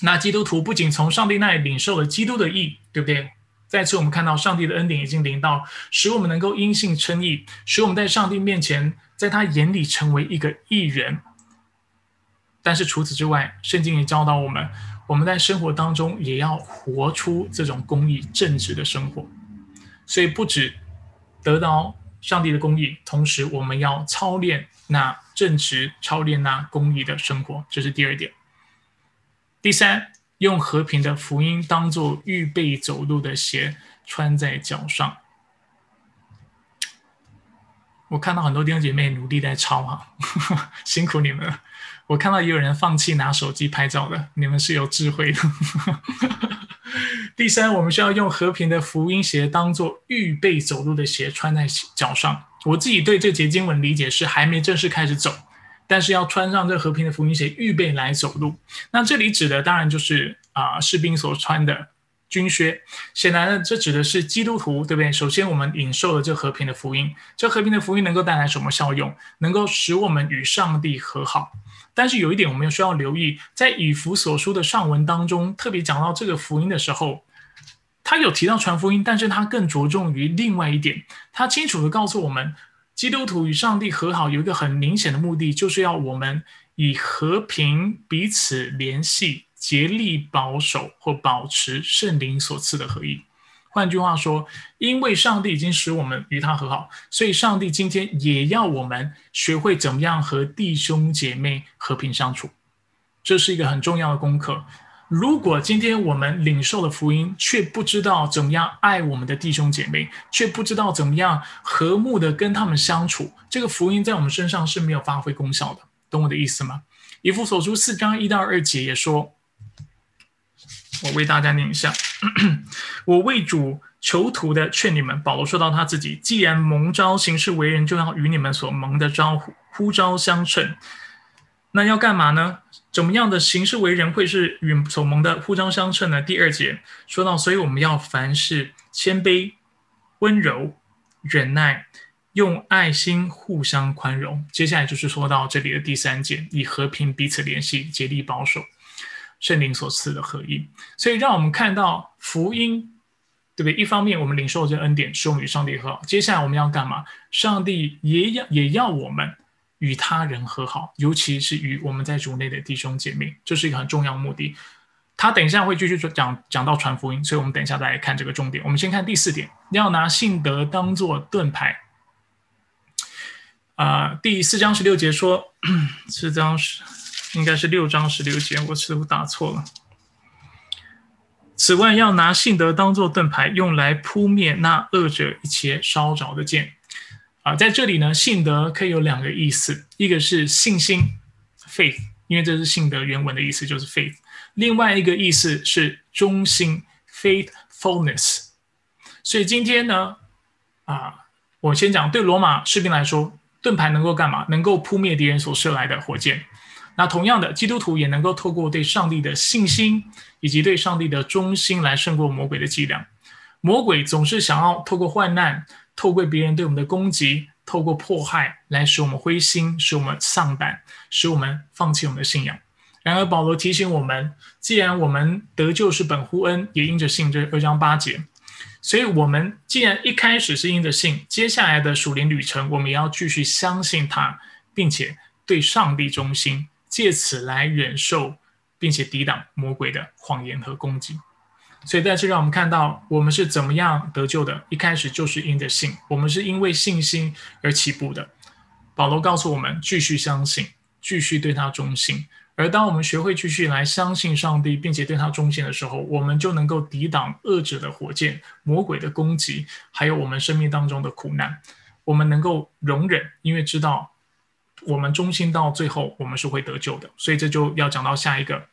S1: 那基督徒不仅从上帝那里领受了基督的义，对不对？再次，我们看到上帝的恩典已经临到，使我们能够因信称义，使我们在上帝面前，在他眼里成为一个义人。但是除此之外，圣经也教导我们，我们在生活当中也要活出这种公义正直的生活。所以不止得到上帝的公义，同时我们要操练那正直、操练那公义的生活，这是第二点。第三，用和平的福音当做预备走路的鞋穿在脚上。我看到很多弟兄姐妹努力在抄哈，辛苦你们了。我看到也有人放弃拿手机拍照的，你们是有智慧的。第三，我们需要用和平的福音鞋当做预备走路的鞋穿在脚上。我自己对这节经文理解是还没正式开始走，但是要穿上这和平的福音鞋，预备来走路。那这里指的当然就是啊士兵所穿的军靴。显然呢，这指的是基督徒，对不对？首先，我们领受了这和平的福音，这和平的福音能够带来什么效用？能够使我们与上帝和好。但是有一点，我们需要留意，在以弗所书的上文当中，特别讲到这个福音的时候，他有提到传福音，但是他更着重于另外一点，他清楚的告诉我们，基督徒与上帝和好有一个很明显的目的，就是要我们以和平彼此联系，竭力保守或保持圣灵所赐的合一。换句话说，因为上帝已经使我们与他和好，所以上帝今天也要我们学会怎么样和弟兄姐妹和平相处。这是一个很重要的功课。如果今天我们领受了福音，却不知道怎么样爱我们的弟兄姐妹，却不知道怎么样和睦的跟他们相处，这个福音在我们身上是没有发挥功效的。懂我的意思吗？以弗所书四章一到二节也说。我为大家念一下，我为主求徒的劝你们。保罗说到他自己，既然蒙召行事为人，就要与你们所蒙的招呼呼召相称。那要干嘛呢？怎么样的行事为人会是与所蒙的呼召相称呢？第二节说到，所以我们要凡事谦卑、温柔、忍耐，用爱心互相宽容。接下来就是说到这里的第三节，以和平彼此联系，竭力保守圣灵所赐的合一。所以让我们看到福音。对不对？一方面我们领受这恩典，使我们与上帝和好。接下来我们要干嘛？上帝也要也要我们与他人和好，尤其是与我们在主内的弟兄姐妹，这是一个很重要目的。他等一下会继续讲讲到传福音，所以我们等一下再来看这个重点。我们先看第四点，要拿信德当做盾牌。啊，第四章十六节说，四章是应该是六章十六节，我似乎打错了。此外，要拿信德当做盾牌，用来扑灭那恶者一切烧着的剑。啊，在这里呢，信德可以有两个意思，一个是信心 （faith），因为这是信德原文的意思，就是 faith；另外一个意思是忠心 （faithfulness）。所以今天呢，啊，我先讲，对罗马士兵来说，盾牌能够干嘛？能够扑灭敌人所射来的火箭。那同样的，基督徒也能够透过对上帝的信心以及对上帝的忠心来胜过魔鬼的伎俩。魔鬼总是想要透过患难、透过别人对我们的攻击、透过迫害来使我们灰心、使我们丧胆、使我们放弃我们的信仰。然而，保罗提醒我们，既然我们得救是本乎恩，也因着信，这二章八节。所以，我们既然一开始是因着信，接下来的属灵旅程，我们也要继续相信他，并且对上帝忠心。借此来忍受，并且抵挡魔鬼的谎言和攻击。所以在这让我们看到，我们是怎么样得救的。一开始就是因着信，我们是因为信心而起步的。保罗告诉我们，继续相信，继续对他忠心。而当我们学会继续来相信上帝，并且对他忠心的时候，我们就能够抵挡恶者的火箭、魔鬼的攻击，还有我们生命当中的苦难。我们能够容忍，因为知道。我们忠心到最后，我们是会得救的。所以这就要讲到下一个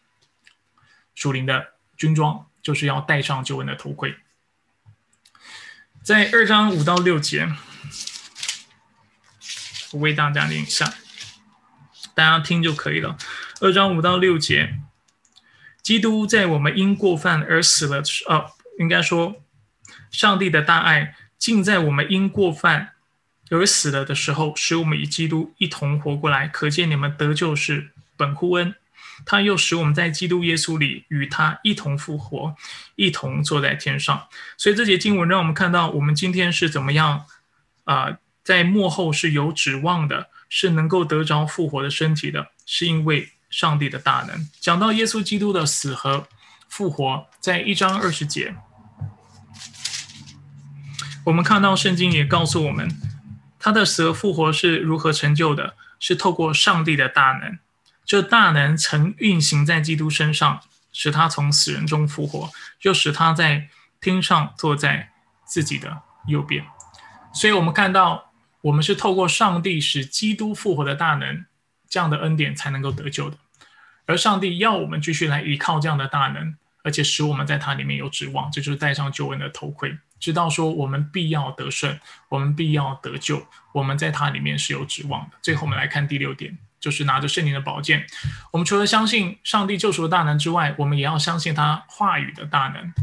S1: 属灵的军装，就是要戴上救恩的头盔。在二章五到六节，我为大家念一下，大家听就可以了。二章五到六节，基督在我们因过犯而死了，呃，应该说，上帝的大爱尽在我们因过犯。而死了的时候，使我们与基督一同活过来，可见你们得救是本乎恩。他又使我们在基督耶稣里与他一同复活，一同坐在天上。所以这节经文让我们看到，我们今天是怎么样啊，在幕后是有指望的，是能够得着复活的身体的，是因为上帝的大能。讲到耶稣基督的死和复活，在一章二十节，我们看到圣经也告诉我们。他的死而复活是如何成就的？是透过上帝的大能，这大能曾运行在基督身上，使他从死人中复活，又使他在天上坐在自己的右边。所以，我们看到，我们是透过上帝使基督复活的大能，这样的恩典才能够得救的。而上帝要我们继续来依靠这样的大能，而且使我们在他里面有指望，这就是戴上救恩的头盔。知道说我们必要得胜，我们必要得救，我们在它里面是有指望的。最后我们来看第六点，就是拿着圣灵的宝剑。我们除了相信上帝救赎的大能之外，我们也要相信他话语的大能。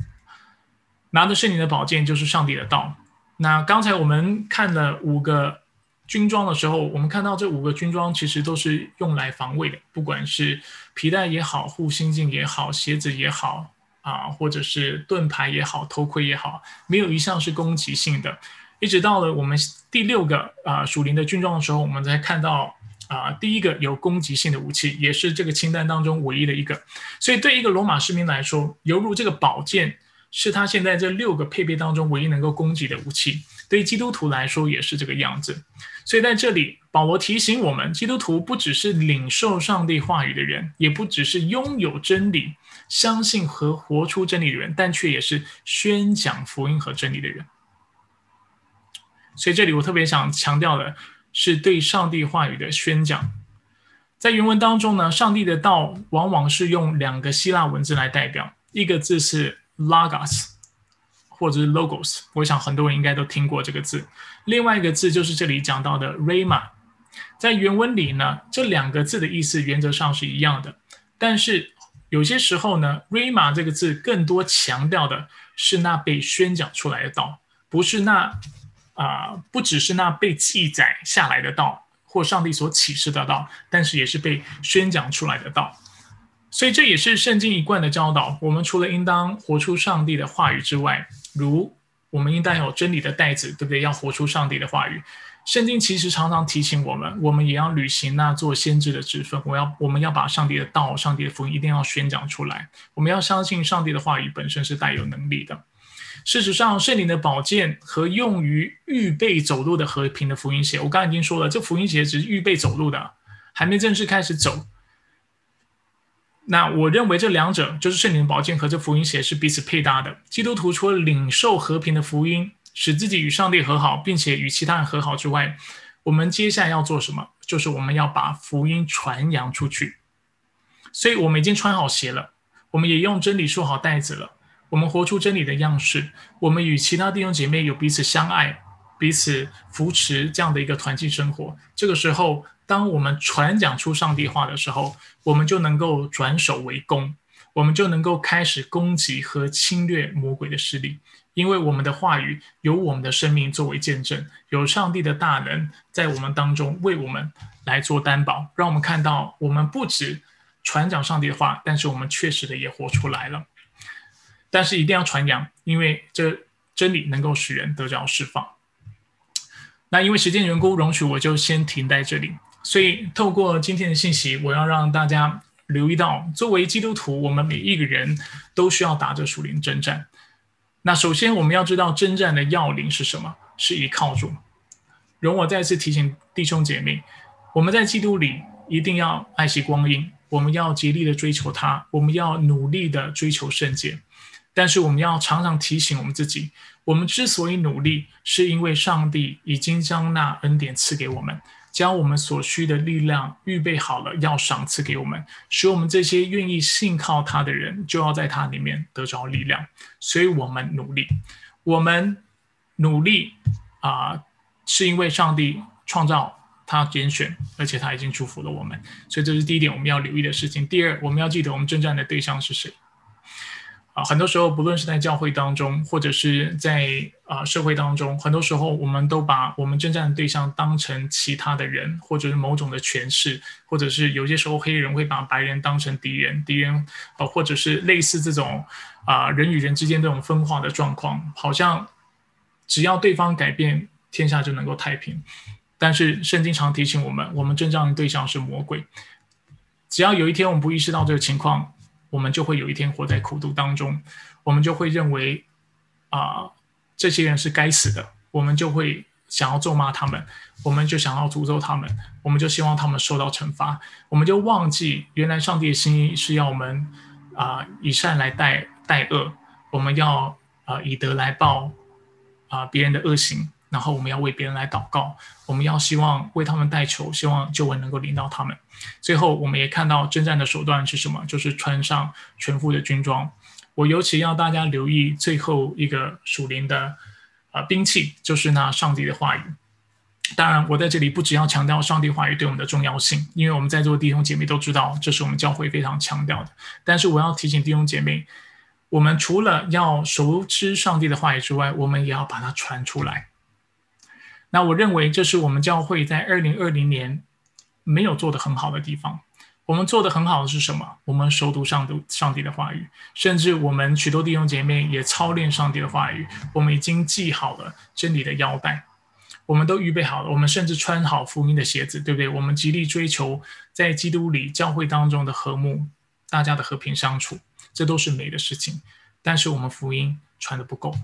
S1: 拿着圣灵的宝剑就是上帝的道。那刚才我们看了五个军装的时候，我们看到这五个军装其实都是用来防卫的，不管是皮带也好，护心镜也好，鞋子也好。啊，或者是盾牌也好，头盔也好，没有一项是攻击性的。一直到了我们第六个啊属灵的军装的时候，我们才看到啊第一个有攻击性的武器，也是这个清单当中唯一的一个。所以对一个罗马士兵来说，犹如这个宝剑是他现在这六个配备当中唯一能够攻击的武器。对于基督徒来说也是这个样子。所以在这里，保罗提醒我们，基督徒不只是领受上帝话语的人，也不只是拥有真理。相信和活出真理的人，但却也是宣讲福音和真理的人。所以这里我特别想强调的是对上帝话语的宣讲。在原文当中呢，上帝的道往往是用两个希腊文字来代表，一个字是 logos，或者是 logos，我想很多人应该都听过这个字。另外一个字就是这里讲到的 rama。在原文里呢，这两个字的意思原则上是一样的，但是。有些时候呢，“rama” 这个字更多强调的是那被宣讲出来的道，不是那啊，不只是那被记载下来的道，或上帝所启示的道，但是也是被宣讲出来的道。所以这也是圣经一贯的教导。我们除了应当活出上帝的话语之外，如我们应当有真理的袋子，对不对？要活出上帝的话语。圣经其实常常提醒我们，我们也要履行那做先知的职分。我要，我们要把上帝的道、上帝的福音一定要宣讲出来。我们要相信上帝的话语本身是带有能力的。事实上，圣灵的宝剑和用于预备走路的和平的福音鞋，我刚才已经说了，这福音鞋只是预备走路的，还没正式开始走。那我认为这两者就是圣灵的宝剑和这福音鞋是彼此配搭的。基督徒除了领受和平的福音，使自己与上帝和好，并且与其他人和好之外，我们接下来要做什么？就是我们要把福音传扬出去。所以我们已经穿好鞋了，我们也用真理束好带子了。我们活出真理的样式，我们与其他弟兄姐妹有彼此相爱、彼此扶持这样的一个团契生活。这个时候，当我们传讲出上帝话的时候，我们就能够转守为攻，我们就能够开始攻击和侵略魔鬼的势力，因为我们的话语有我们的生命作为见证，有上帝的大能在我们当中为我们来做担保，让我们看到我们不止传讲上帝的话，但是我们确实的也活出来了。但是一定要传扬，因为这真理能够使人得着释放。那因为时间缘故，容许我就先停在这里。所以透过今天的信息，我要让大家留意到，作为基督徒，我们每一个人都需要打着属灵征战。那首先我们要知道征战的要领是什么？是依靠主。容我再次提醒弟兄姐妹，我们在基督里一定要爱惜光阴，我们要竭力的追求他，我们要努力的追求圣洁。但是我们要常常提醒我们自己，我们之所以努力，是因为上帝已经将那恩典赐给我们，将我们所需的力量预备好了，要赏赐给我们，使我们这些愿意信靠他的人，就要在他里面得着力量。所以，我们努力，我们努力啊，是因为上帝创造他拣选，而且他已经祝福了我们。所以，这是第一点我们要留意的事情。第二，我们要记得我们征战的对象是谁。很多时候，不论是在教会当中，或者是在啊社会当中，很多时候我们都把我们征战的对象当成其他的人，或者是某种的权势，或者是有些时候黑人会把白人当成敌人，敌人啊，或者是类似这种啊人与人之间这种分化的状况，好像只要对方改变，天下就能够太平。但是圣经常提醒我们，我们征战的对象是魔鬼。只要有一天我们不意识到这个情况，我们就会有一天活在苦读当中，我们就会认为啊，这些人是该死的，我们就会想要咒骂他们，我们就想要诅咒他们，我们就希望他们受到惩罚，我们就忘记原来上帝的心意是要我们啊以善来待待恶，我们要啊以德来报啊别人的恶行。然后我们要为别人来祷告，我们要希望为他们代求，希望救恩能够领到他们。最后，我们也看到征战的手段是什么？就是穿上全副的军装。我尤其要大家留意最后一个属灵的啊兵器，就是那上帝的话语。当然，我在这里不只要强调上帝话语对我们的重要性，因为我们在座的弟兄姐妹都知道，这是我们教会非常强调的。但是我要提醒弟兄姐妹，我们除了要熟知上帝的话语之外，我们也要把它传出来。那我认为这是我们教会在二零二零年没有做的很好的地方。我们做的很好的是什么？我们熟读上帝上帝的话语，甚至我们许多弟兄姐妹也操练上帝的话语。我们已经系好了真理的腰带，我们都预备好了。我们甚至穿好福音的鞋子，对不对？我们极力追求在基督里教会当中的和睦，大家的和平相处，这都是美的事情。但是我们福音传的不够。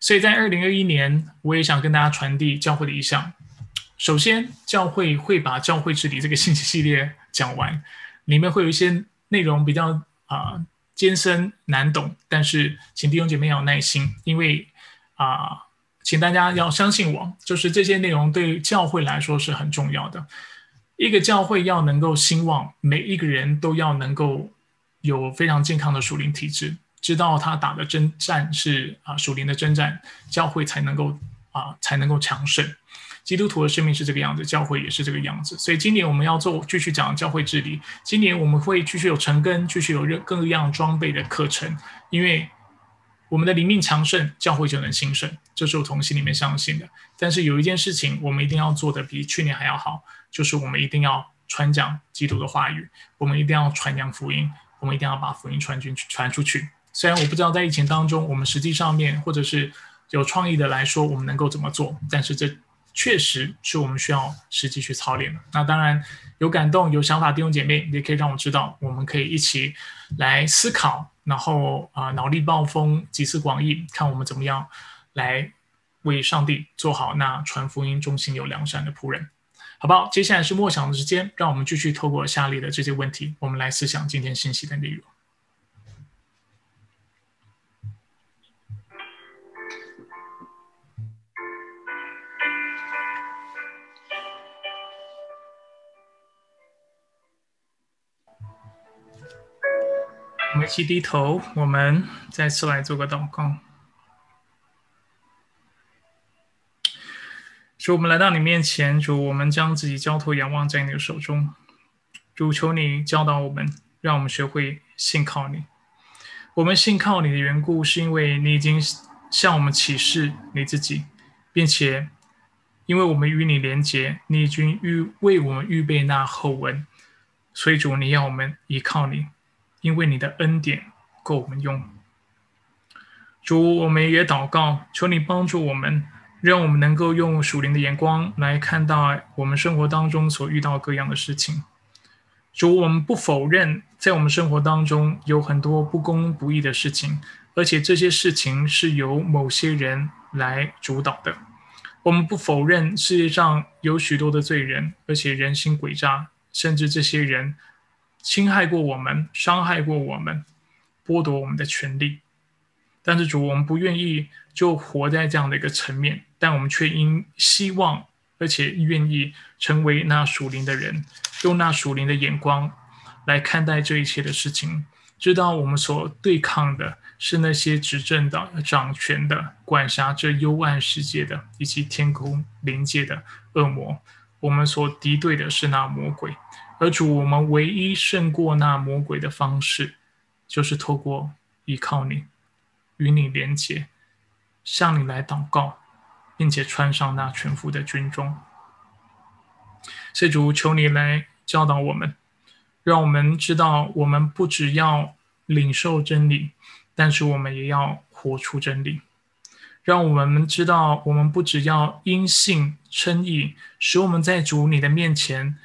S1: 所以在二零二一年，我也想跟大家传递教会的意向。首先，教会会把教会治理这个信息系列讲完，里面会有一些内容比较啊艰深难懂，但是请弟兄姐妹要有耐心，因为啊，请大家要相信我，就是这些内容对教会来说是很重要的。一个教会要能够兴旺，每一个人都要能够有非常健康的属灵体质。知道他打的征战是啊属灵的征战，教会才能够啊才能够强盛。基督徒的生命是这个样子，教会也是这个样子。所以今年我们要做继续讲教会治理。今年我们会继续有成根，继续有各各样装备的课程，因为我们的灵命强盛，教会就能兴盛，这是我从心里面相信的。但是有一件事情，我们一定要做的比去年还要好，就是我们一定要传讲基督的话语，我们一定要传扬福音，我们一定要把福音传进去、传出去。虽然我不知道在疫情当中，我们实际上面或者是有创意的来说，我们能够怎么做，但是这确实是我们需要实际去操练的。那当然有感动、有想法弟兄姐妹，也可以让我知道，我们可以一起来思考。然后啊，脑力暴风，集思广益，看我们怎么样来为上帝做好那传福音、忠心有良善的仆人，好不好？接下来是默想的时间，让我们继续透过下列的这些问题，我们来思想今天信息的内容。我们一起低头，我们再次来做个祷告。主，我们来到你面前，主，我们将自己交托、仰望在你的手中。主，求你教导我们，让我们学会信靠你。我们信靠你的缘故，是因为你已经向我们启示你自己，并且因为我们与你连结，你已经预为我们预备那后文，所以主，你要我们依靠你。因为你的恩典够我们用，主，我们也祷告，求你帮助我们，让我们能够用属灵的眼光来看到我们生活当中所遇到各样的事情。主，我们不否认，在我们生活当中有很多不公不义的事情，而且这些事情是由某些人来主导的。我们不否认世界上有许多的罪人，而且人心诡诈，甚至这些人。侵害过我们，伤害过我们，剥夺我们的权利。但是主，我们不愿意就活在这样的一个层面，但我们却因希望，而且愿意成为那属灵的人，用那属灵的眼光来看待这一切的事情。知道我们所对抗的是那些执政的、掌权的、管辖这幽暗世界的，以及天空临界的恶魔。我们所敌对的是那魔鬼。而主，我们唯一胜过那魔鬼的方式，就是透过依靠你，与你连结，向你来祷告，并且穿上那全副的军装。所以主，求你来教导我们，让我们知道，我们不只要领受真理，但是我们也要活出真理。让我们知道，我们不只要因信称义，使我们在主你的面前。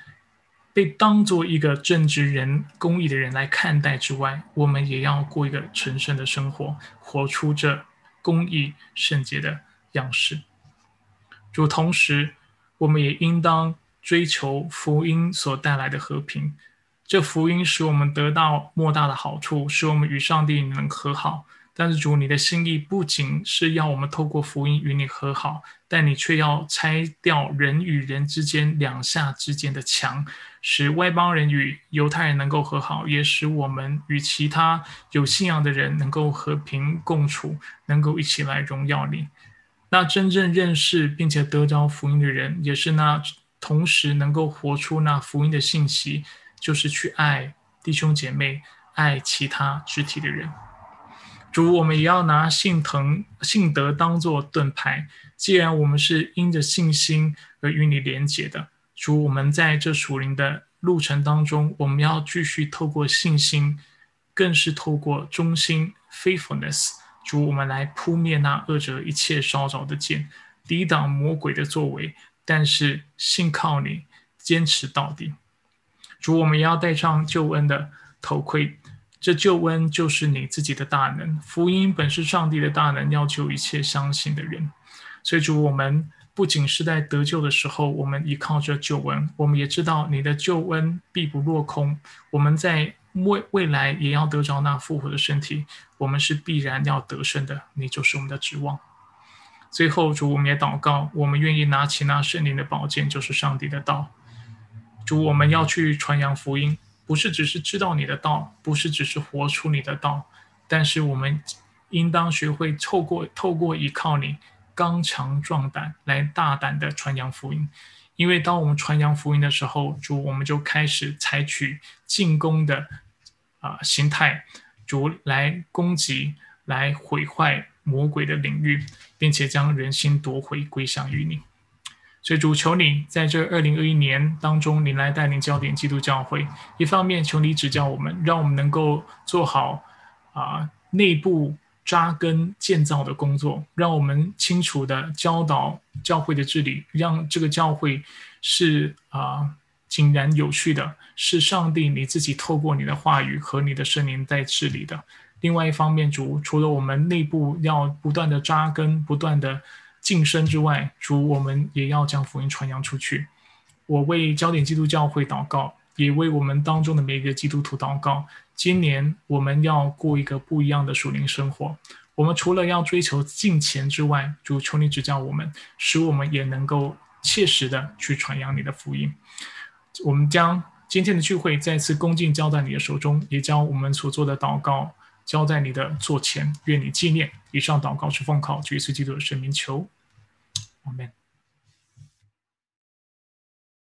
S1: 被当做一个正直人、公义的人来看待之外，我们也要过一个纯圣的生活，活出这公义圣洁的样式。主，同时我们也应当追求福音所带来的和平。这福音使我们得到莫大的好处，使我们与上帝能和好。但是主，你的心意不仅是要我们透过福音与你和好，但你却要拆掉人与人之间两下之间的墙，使外邦人与犹太人能够和好，也使我们与其他有信仰的人能够和平共处，能够一起来荣耀你。那真正认识并且得着福音的人，也是那同时能够活出那福音的信息，就是去爱弟兄姐妹、爱其他肢体的人。主，我们也要拿信腾、信德当做盾牌。既然我们是因着信心而与你连结的，主，我们在这属灵的路程当中，我们要继续透过信心，更是透过忠心 （faithfulness），主，我们来扑灭那恶者一切烧着的剑，抵挡魔鬼的作为。但是信靠你，坚持到底。主，我们也要戴上救恩的头盔。这救恩就是你自己的大能，福音本是上帝的大能，要救一切相信的人。所以主，我们不仅是在得救的时候，我们依靠着救恩，我们也知道你的救恩必不落空。我们在未未来也要得着那复活的身体，我们是必然要得胜的。你就是我们的指望。最后，主，我们也祷告，我们愿意拿起那圣灵的宝剑，就是上帝的道。主，我们要去传扬福音。不是只是知道你的道，不是只是活出你的道，但是我们应当学会透过透过依靠你刚强壮胆来大胆的传扬福音。因为当我们传扬福音的时候，主我们就开始采取进攻的啊心态，主来攻击、来毁坏魔鬼的领域，并且将人心夺回归向于你。所以主求你在这二零二一年当中，你来带领焦点基督教会。一方面求你指教我们，让我们能够做好啊内部扎根建造的工作，让我们清楚的教导教会的治理，让这个教会是啊井然有序的，是上帝你自己透过你的话语和你的圣灵在治理的。另外一方面，主除了我们内部要不断的扎根，不断的。晋升之外，主，我们也要将福音传扬出去。我为焦点基督教会祷告，也为我们当中的每一个基督徒祷告。今年我们要过一个不一样的属灵生活。我们除了要追求金钱之外，主求你指教我们，使我们也能够切实的去传扬你的福音。我们将今天的聚会再次恭敬交在你的手中，也将我们所做的祷告。交在你的座前，愿你纪念。以上祷告是奉靠主耶稣基督的圣名求，阿门。